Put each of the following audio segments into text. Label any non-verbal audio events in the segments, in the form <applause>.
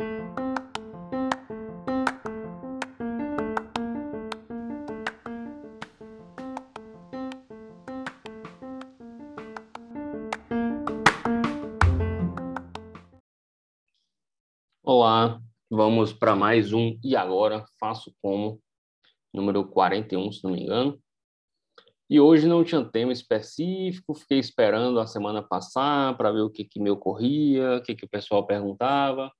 Olá, vamos para mais um E Agora Faço Como, número 41, se não me engano. E hoje não tinha tema específico, fiquei esperando a semana passar para ver o que, que me ocorria, o que, que o pessoal perguntava.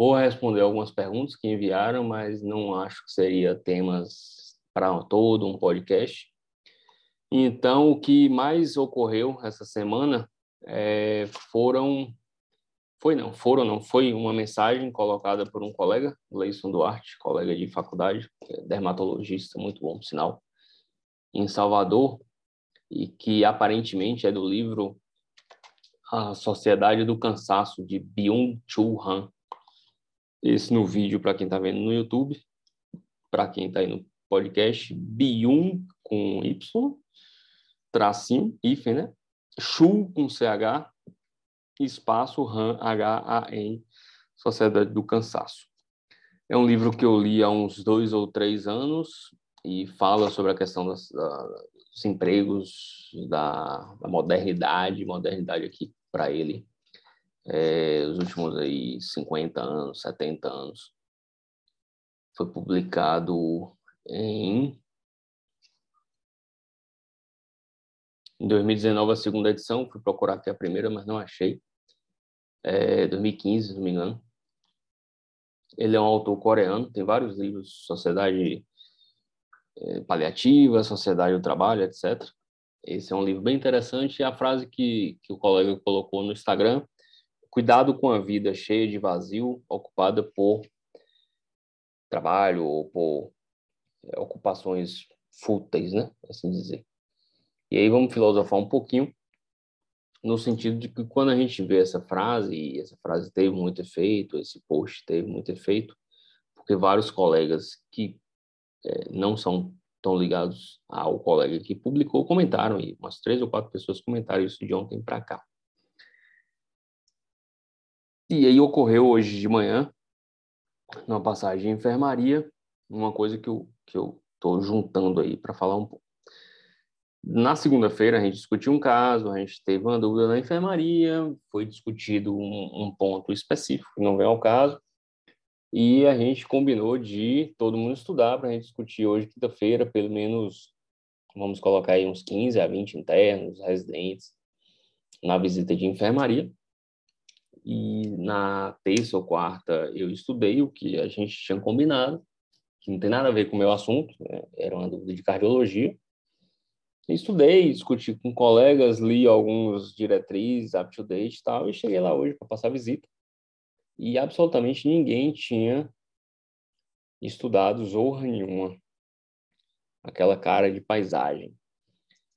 Vou responder algumas perguntas que enviaram, mas não acho que seria temas para todo um podcast. Então, o que mais ocorreu essa semana é, foram foi não, foram não, foi uma mensagem colocada por um colega, Leison Duarte, colega de faculdade, é dermatologista, muito bom sinal, em Salvador, e que aparentemente é do livro A Sociedade do Cansaço, de Byung-Chul Han. Esse no vídeo, para quem está vendo no YouTube, para quem está aí no podcast, Byung com Y, tracinho, hífen, né? Chul com CH, espaço RAM, H-A-N, Sociedade do Cansaço. É um livro que eu li há uns dois ou três anos e fala sobre a questão das, dos empregos, da, da modernidade, modernidade aqui para ele, é, os últimos aí 50 anos, 70 anos. Foi publicado em Em 2019, a segunda edição, fui procurar aqui a primeira, mas não achei é, 2015, se não me engano. Ele é um autor coreano, tem vários livros, Sociedade é, Paliativa, Sociedade do Trabalho, etc. Esse é um livro bem interessante. E a frase que, que o colega colocou no Instagram, cuidado com a vida cheia de vazio, ocupada por trabalho ou por é, ocupações fúteis, né? Assim dizer. E aí vamos filosofar um pouquinho no sentido de que quando a gente vê essa frase, e essa frase teve muito efeito, esse post teve muito efeito, porque vários colegas que é, não são tão ligados ao colega que publicou comentaram, e umas três ou quatro pessoas comentaram isso de ontem para cá. E aí ocorreu hoje de manhã, numa passagem de enfermaria, uma coisa que eu que eu estou juntando aí para falar um pouco. Na segunda-feira, a gente discutiu um caso, a gente teve uma dúvida na enfermaria, foi discutido um, um ponto específico, não vem ao caso, e a gente combinou de todo mundo estudar para a gente discutir hoje, quinta-feira, pelo menos, vamos colocar aí uns 15 a 20 internos, residentes, na visita de enfermaria. E na terça ou quarta eu estudei o que a gente tinha combinado, que não tem nada a ver com o meu assunto, né? era uma dúvida de cardiologia. Estudei, discuti com colegas, li alguns diretrizes, up-to-date e tal, e cheguei lá hoje para passar visita. E absolutamente ninguém tinha estudado zorra nenhuma, aquela cara de paisagem.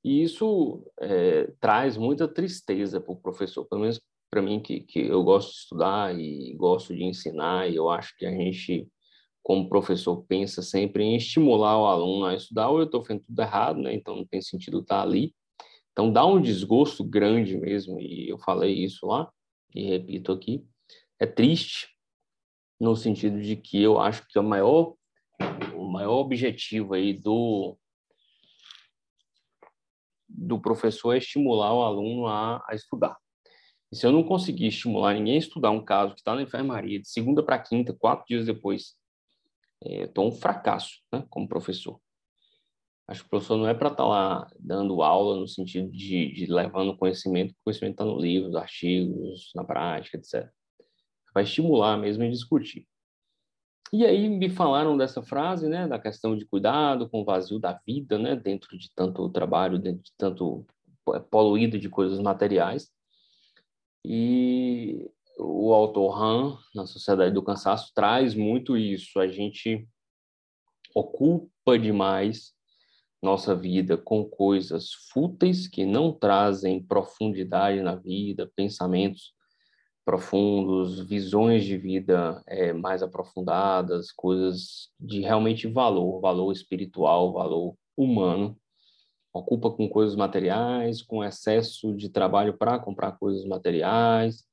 E isso é, traz muita tristeza para o professor, pelo menos para mim, que, que eu gosto de estudar e gosto de ensinar, e eu acho que a gente como professor, pensa sempre em estimular o aluno a estudar, ou eu estou fazendo tudo errado, né? então não tem sentido estar ali. Então dá um desgosto grande mesmo, e eu falei isso lá, e repito aqui, é triste no sentido de que eu acho que o maior, o maior objetivo aí do, do professor é estimular o aluno a, a estudar. E se eu não conseguir estimular ninguém a estudar um caso que está na enfermaria de segunda para quinta, quatro dias depois, estou é, um fracasso né, como professor. Acho que o professor não é para estar tá lá dando aula no sentido de, de levando conhecimento, o conhecimento está no livro, nos artigos, na prática, etc. Vai estimular mesmo e discutir. E aí me falaram dessa frase, né, da questão de cuidado com o vazio da vida, né, dentro de tanto trabalho, dentro de tanto é, poluído de coisas materiais. E o autor Han, na Sociedade do Cansaço, traz muito isso. A gente ocupa demais nossa vida com coisas fúteis que não trazem profundidade na vida, pensamentos profundos, visões de vida é, mais aprofundadas, coisas de realmente valor, valor espiritual, valor humano. Ocupa com coisas materiais, com excesso de trabalho para comprar coisas materiais,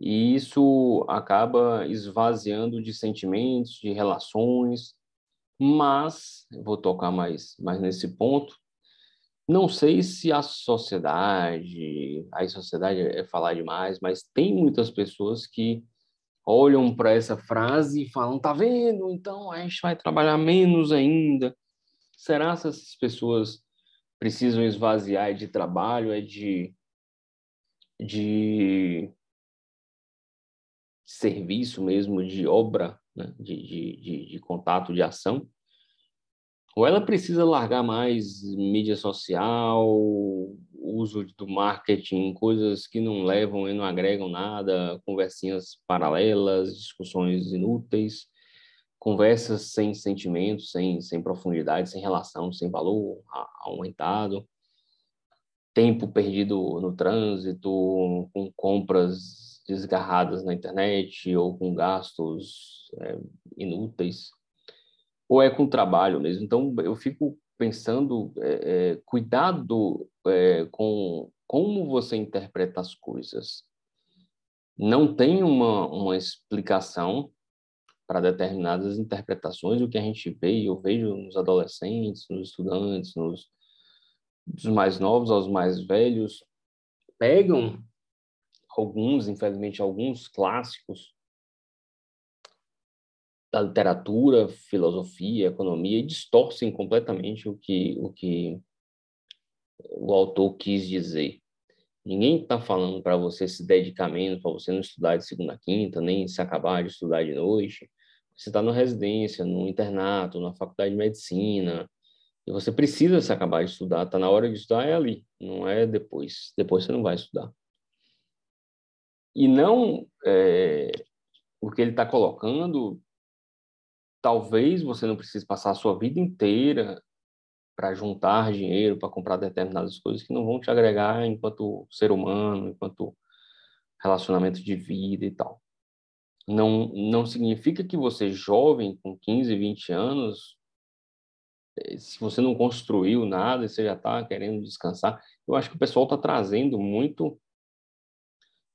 E isso acaba esvaziando de sentimentos, de relações, mas, vou tocar mais, mais nesse ponto, não sei se a sociedade, a sociedade é falar demais, mas tem muitas pessoas que olham para essa frase e falam: tá vendo? Então a gente vai trabalhar menos ainda. Será que essas pessoas precisam esvaziar de trabalho, é de, de serviço mesmo, de obra, né? de, de, de, de contato, de ação? ou ela precisa largar mais mídia social, uso do marketing, coisas que não levam e não agregam nada, conversinhas paralelas, discussões inúteis, conversas sem sentimento, sem, sem profundidade, sem relação, sem valor aumentado, tempo perdido no trânsito, com compras desgarradas na internet ou com gastos é, inúteis ou é com trabalho mesmo. Então, eu fico pensando, é, é, cuidado é, com como você interpreta as coisas. Não tem uma, uma explicação para determinadas interpretações, o que a gente vê, eu vejo nos adolescentes, nos estudantes, nos dos mais novos aos mais velhos, pegam alguns, infelizmente, alguns clássicos da literatura, filosofia, economia e distorcem completamente o que o que o autor quis dizer. Ninguém está falando para você se dedicar menos, para você não estudar de segunda a quinta, nem se acabar de estudar de noite. Você está na residência, no internato, na faculdade de medicina, e você precisa se acabar de estudar. Está na hora de estudar, é ali, não é depois. Depois você não vai estudar. E não é, o que ele está colocando talvez você não precise passar a sua vida inteira para juntar dinheiro, para comprar determinadas coisas que não vão te agregar enquanto ser humano, enquanto relacionamento de vida e tal. Não, não significa que você, jovem, com 15, 20 anos, eh, se você não construiu nada e você já está querendo descansar, eu acho que o pessoal está trazendo muito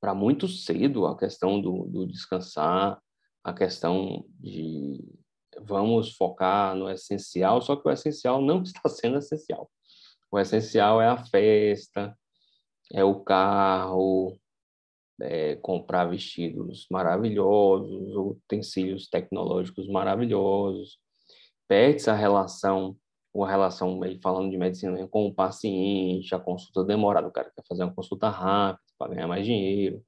para muito cedo a questão do, do descansar, a questão de vamos focar no essencial, só que o essencial não <laughs> está sendo essencial. O essencial é a festa, é o carro, é comprar vestidos maravilhosos, utensílios tecnológicos maravilhosos. Perde-se a relação, uma relação, falando de medicina, com o paciente, a consulta demorada, o cara quer fazer uma consulta rápida para ganhar mais dinheiro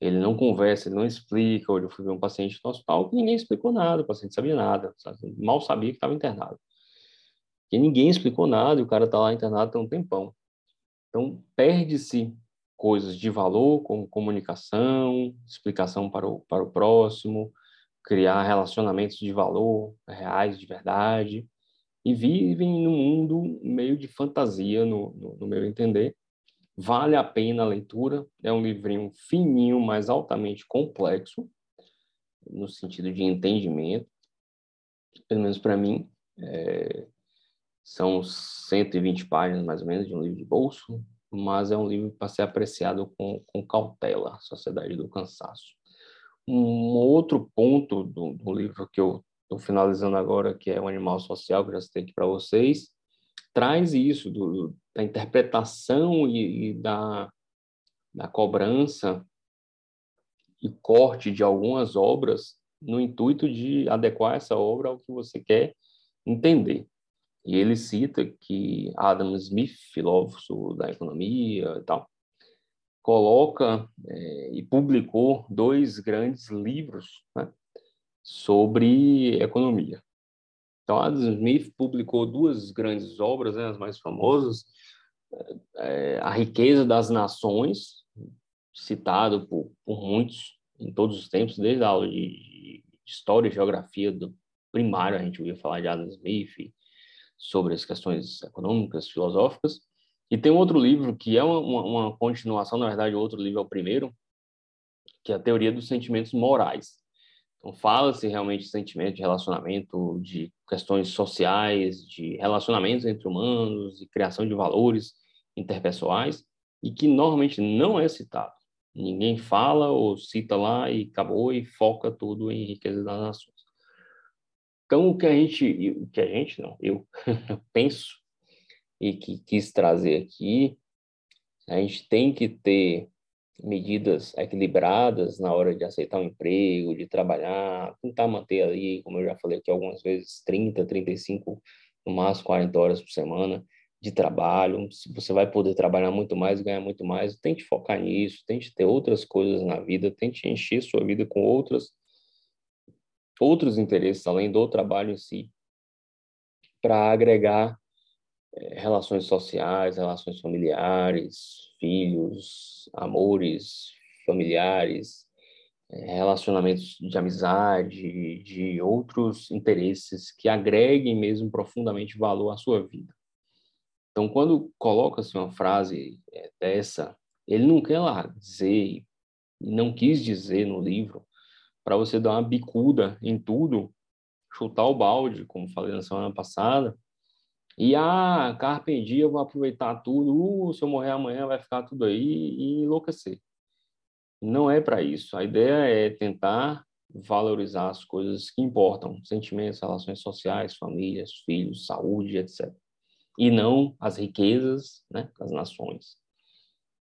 ele não conversa, ele não explica. Hoje eu fui ver um paciente no hospital que ninguém explicou nada, o paciente sabia nada, sabe? mal sabia que estava internado. E ninguém explicou nada e o cara está lá internado tem um tempão. Então, perde-se coisas de valor, como comunicação, explicação para o, para o próximo, criar relacionamentos de valor, reais, de verdade, e vivem num mundo meio de fantasia, no, no, no meu entender, Vale a pena a leitura. É um livrinho fininho, mas altamente complexo, no sentido de entendimento. Pelo menos para mim. É... São 120 páginas, mais ou menos, de um livro de bolso, mas é um livro para ser apreciado com, com cautela, Sociedade do Cansaço. Um outro ponto do, do livro que eu estou finalizando agora, que é o Animal Social, que eu já citei aqui para vocês, traz isso do, da interpretação e, e da, da cobrança e corte de algumas obras no intuito de adequar essa obra ao que você quer entender. E ele cita que Adam Smith, filósofo da economia e tal, coloca é, e publicou dois grandes livros né, sobre economia. Então, Adam Smith publicou duas grandes obras, né, as mais famosas, é, A Riqueza das Nações, citado por, por muitos em todos os tempos, desde a aula de, História e Geografia do primário, a gente ouvia falar de Adam Smith, sobre as questões econômicas, filosóficas. E tem outro livro que é uma, uma, uma continuação, na verdade, outro livro é o primeiro, que é a Teoria dos Sentimentos Morais. Então, fala-se realmente de sentimento, de relacionamento, de questões sociais, de relacionamentos entre humanos, de criação de valores interpessoais, e que normalmente não é citado. Ninguém fala ou cita lá e acabou e foca tudo em riqueza das nações. Então, o que a gente, o que a gente não, eu <laughs> penso e que quis trazer aqui, a gente tem que ter medidas equilibradas na hora de aceitar um emprego, de trabalhar, tentar manter ali, como eu já falei aqui algumas vezes, 30, 35, no máximo 40 horas por semana de trabalho. Você vai poder trabalhar muito mais, ganhar muito mais, tente focar nisso, tente ter outras coisas na vida, tente encher sua vida com outras outros interesses além do trabalho em si, para agregar relações sociais, relações familiares, filhos, amores familiares, é, relacionamentos de amizade, de outros interesses que agreguem mesmo profundamente valor à sua vida. Então, quando coloca-se uma frase é, dessa, ele não quer lá dizer, não quis dizer no livro, para você dar uma bicuda em tudo, chutar o balde, como falei na semana passada, e ah, carpe dia, eu vou aproveitar tudo, uh, se eu morrer amanhã vai ficar tudo aí e enlouquecer. Não é para isso. A ideia é tentar valorizar as coisas que importam, sentimentos, relações sociais, famílias, filhos, saúde, etc e não as riquezas né, das nações.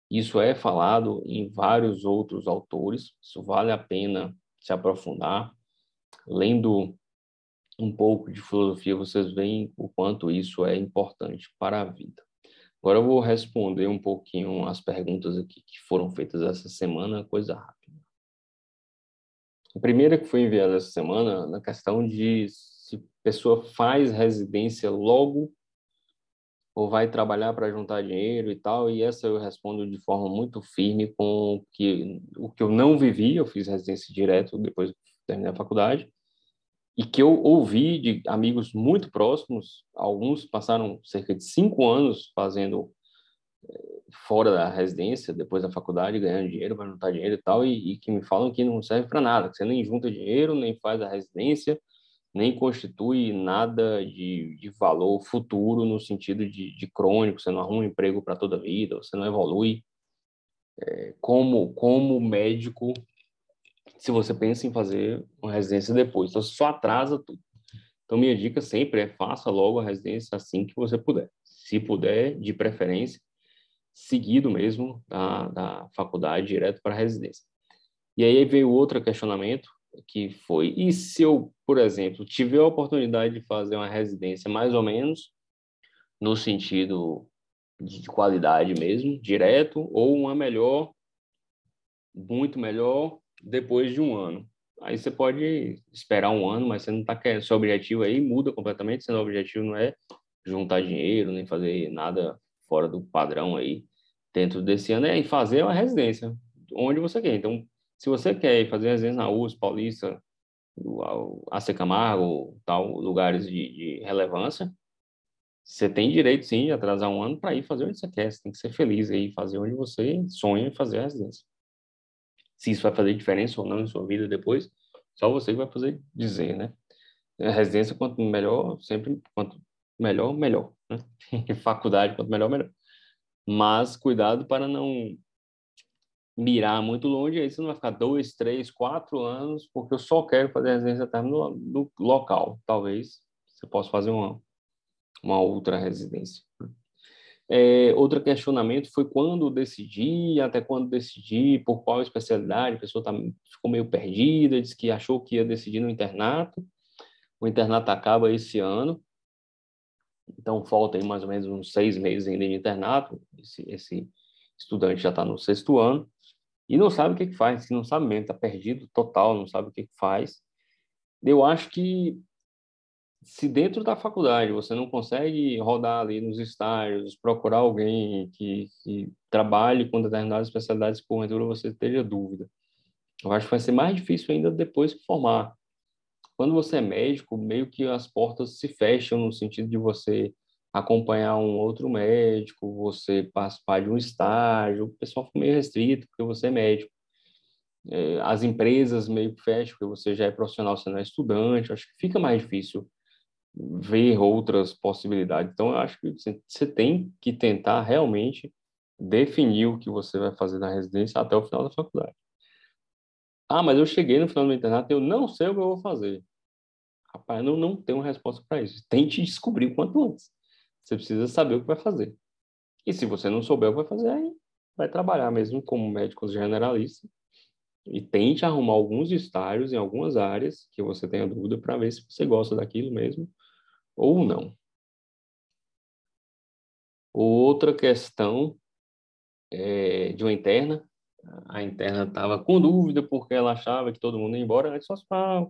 Isso é falado em vários outros autores, isso vale a pena se aprofundar. Lendo um pouco de filosofia, vocês veem o quanto isso é importante para a vida. Agora eu vou responder um pouquinho as perguntas aqui que foram feitas essa semana, coisa rápida. A primeira que foi enviada essa semana, na questão de se pessoa faz residência logo ou vai trabalhar para juntar dinheiro e tal, e essa eu respondo de forma muito firme com o que, o que eu não vivi, eu fiz residência direto depois de terminar a faculdade, e que eu ouvi de amigos muito próximos, alguns passaram cerca de cinco anos fazendo eh, fora da residência, depois da faculdade, ganhando dinheiro para juntar dinheiro e tal, e, e que me falam que não serve para nada, que você nem junta dinheiro, nem faz a residência, nem constitui nada de, de valor futuro no sentido de, de crônico, você não arruma um emprego para toda a vida, você não evolui. É, como, como médico se você pensa em fazer uma residência depois. Então, só atrasa tudo. Então, minha dica sempre é faça logo a residência assim que você puder. Se puder, de preferência, seguido mesmo da, da faculdade, direto para a residência. E aí veio outro questionamento, que foi, e se eu, por exemplo, tiver a oportunidade de fazer uma residência mais ou menos no sentido de qualidade mesmo, direto, ou uma melhor, muito melhor, depois de um ano. Aí você pode esperar um ano, mas você não está querendo. Seu objetivo aí muda completamente. Seu objetivo não é juntar dinheiro, nem fazer nada fora do padrão aí dentro desse ano, é fazer uma residência onde você quer. Então, se você quer fazer residência na USP, Paulista, AC Camargo, tal, lugares de, de relevância, você tem direito, sim, de atrasar um ano para ir fazer onde você quer. Você tem que ser feliz aí, fazer onde você sonha em fazer a residência. Se isso vai fazer diferença ou não em sua vida depois, só você vai fazer dizer, né? A residência, quanto melhor, sempre, quanto melhor, melhor. Né? <laughs> Faculdade, quanto melhor, melhor. Mas cuidado para não mirar muito longe, aí você não vai ficar dois, três, quatro anos, porque eu só quero fazer residência térmica no, local. Talvez você possa fazer uma, uma outra residência. É, outro questionamento foi quando decidi, até quando decidi, por qual especialidade, a pessoa tá, ficou meio perdida, disse que achou que ia decidir no internato, o internato acaba esse ano, então falta aí mais ou menos uns seis meses ainda de internato, esse, esse estudante já está no sexto ano, e não sabe o que, que faz, não sabe mesmo, está perdido total, não sabe o que, que faz. Eu acho que se dentro da faculdade você não consegue rodar ali nos estágios, procurar alguém que, que trabalhe com determinadas especialidades, porventura você esteja dúvida. Eu acho que vai ser mais difícil ainda depois que formar. Quando você é médico, meio que as portas se fecham no sentido de você acompanhar um outro médico, você participar de um estágio, o pessoal fica meio restrito porque você é médico. É, as empresas meio que fecham porque você já é profissional, você não é estudante, acho que fica mais difícil ver outras possibilidades. Então, eu acho que você tem que tentar realmente definir o que você vai fazer na residência até o final da faculdade. Ah, mas eu cheguei no final do internato e eu não sei o que eu vou fazer. Rapaz, não, não tenho resposta para isso. Tente descobrir o quanto antes. Você precisa saber o que vai fazer. E se você não souber o que vai fazer, aí vai trabalhar mesmo como médico generalista e tente arrumar alguns estágios em algumas áreas que você tenha dúvida para ver se você gosta daquilo mesmo ou não. Outra questão é, de uma interna, a interna estava com dúvida porque ela achava que todo mundo ia embora antes do hospital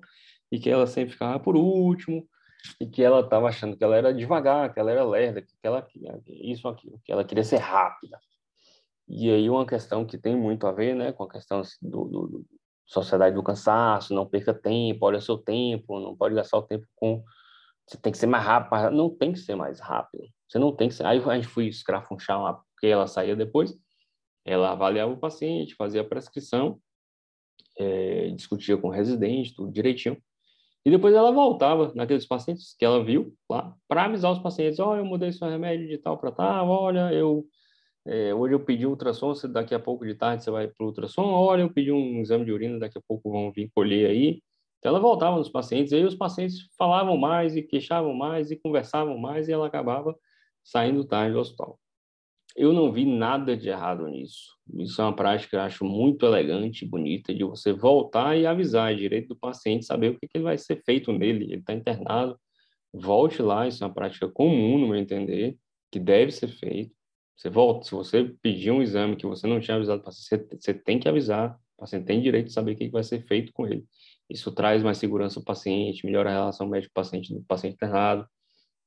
e que ela sempre ficava por último e que ela estava achando que ela era devagar, que ela era lerda, que ela isso aquilo, que ela queria ser rápida. E aí uma questão que tem muito a ver, né, com a questão do, do, do sociedade do cansaço, não perca tempo, olha seu tempo, não pode gastar o tempo com você tem que ser mais rápido, não tem que ser mais rápido. Você não tem que ser. Aí a gente foi escrafunchar lá, porque ela saía depois, ela avaliava o paciente, fazia a prescrição, é, discutia com o residente, tudo direitinho. E depois ela voltava naqueles pacientes que ela viu lá, para avisar os pacientes: olha, eu mudei seu remédio de tal para tal, olha, eu é, hoje eu pedi ultrassom, daqui a pouco de tarde você vai para o ultrassom, olha, eu pedi um exame de urina, daqui a pouco vão vir colher aí. Então ela voltava nos pacientes, e aí os pacientes falavam mais e queixavam mais e conversavam mais e ela acabava saindo tarde do hospital. Eu não vi nada de errado nisso. Isso é uma prática que eu acho muito elegante bonita de você voltar e avisar direito do paciente, saber o que, que vai ser feito nele. Ele está internado, volte lá, isso é uma prática comum, no meu entender, que deve ser feito. Você volta, se você pedir um exame que você não tinha avisado o paciente, você, tem que avisar, o paciente tem direito de saber o que vai ser feito com ele. Isso traz mais segurança ao paciente, melhora a relação médico-paciente do paciente internado.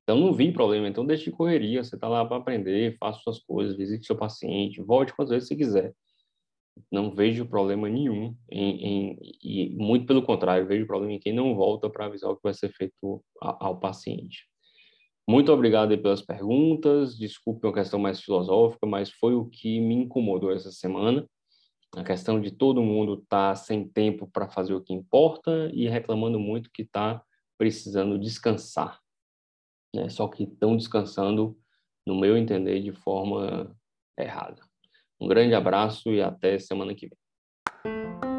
Então, não vi problema. Então, deixe de correria. Você está lá para aprender, faça suas coisas, visite seu paciente, volte quantas vezes você quiser. Não vejo problema nenhum em, em e muito pelo contrário, vejo problema em quem não volta para avisar o que vai ser feito ao, ao paciente. Muito obrigado pelas perguntas. Desculpe uma questão mais filosófica, mas foi o que me incomodou essa semana. A questão de todo mundo estar tá sem tempo para fazer o que importa e reclamando muito que está precisando descansar né? só que estão descansando, no meu entender, de forma errada. Um grande abraço e até semana que vem.